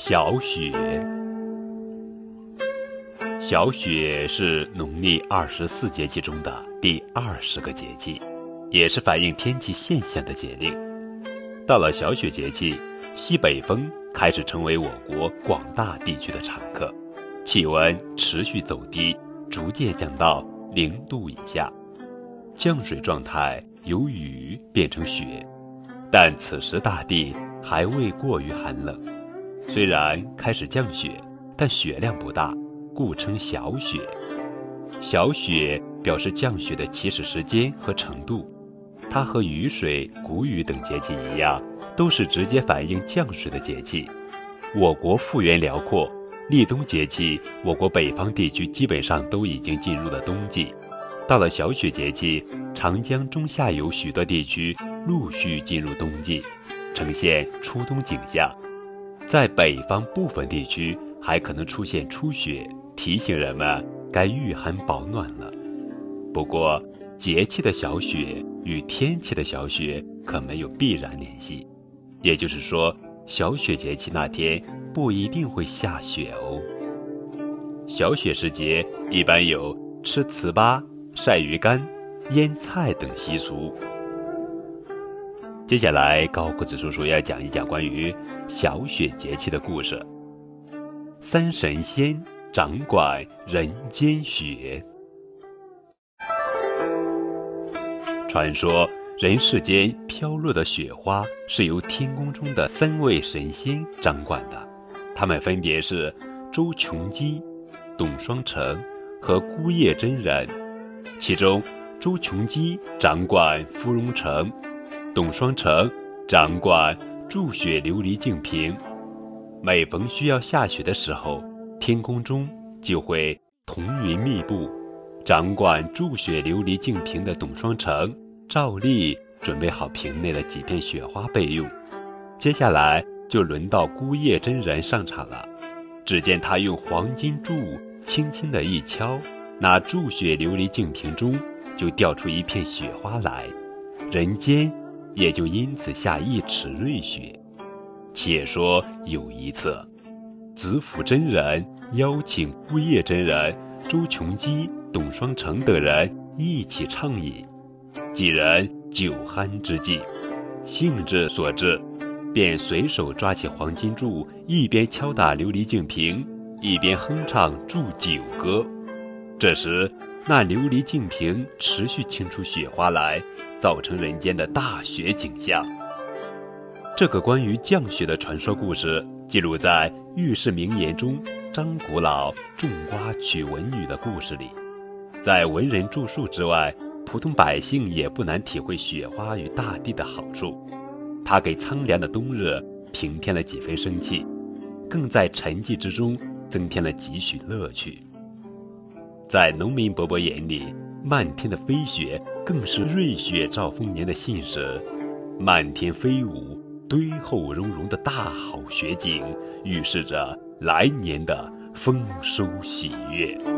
小雪，小雪是农历二十四节气中的第二十个节气，也是反映天气现象的节令。到了小雪节气，西北风开始成为我国广大地区的常客，气温持续走低，逐渐降到零度以下，降水状态由雨变成雪，但此时大地还未过于寒冷。虽然开始降雪，但雪量不大，故称小雪。小雪表示降雪的起始时间和程度。它和雨水、谷雨等节气一样，都是直接反映降水的节气。我国幅员辽阔，立冬节气，我国北方地区基本上都已经进入了冬季。到了小雪节气，长江中下游许多地区陆续进入冬季，呈现初冬景象。在北方部分地区还可能出现初雪，提醒人们该御寒保暖了。不过，节气的小雪与天气的小雪可没有必然联系，也就是说，小雪节气那天不一定会下雪哦。小雪时节一般有吃糍粑、晒鱼干、腌菜等习俗。接下来，高个子叔叔要讲一讲关于小雪节气的故事。三神仙掌管人间雪。传说人世间飘落的雪花是由天宫中的三位神仙掌管的，他们分别是周琼基、董双成和孤叶真人。其中，周琼基掌管芙蓉城。董双成掌管筑雪琉璃净瓶，每逢需要下雪的时候，天空中就会彤云密布。掌管筑雪琉璃净瓶的董双成照例准备好瓶内的几片雪花备用。接下来就轮到孤叶真人上场了。只见他用黄金柱轻轻的一敲，那筑雪琉璃净瓶中就掉出一片雪花来，人间。也就因此下一尺瑞雪。且说有一次，子府真人邀请孤叶真人、周琼基、董双成等人一起畅饮。几人酒酣之际，兴致所致，便随手抓起黄金柱，一边敲打琉璃净瓶，一边哼唱祝酒歌。这时，那琉璃净瓶持续倾出雪花来。造成人间的大雪景象。这个关于降雪的传说故事，记录在《御世名言》中张古老种瓜娶文女的故事里。在文人著述之外，普通百姓也不难体会雪花与大地的好处。它给苍凉的冬日平添了几分生气，更在沉寂之中增添了几许乐趣。在农民伯伯眼里，漫天的飞雪。更是瑞雪兆丰年的信使，漫天飞舞、堆厚融融的大好雪景，预示着来年的丰收喜悦。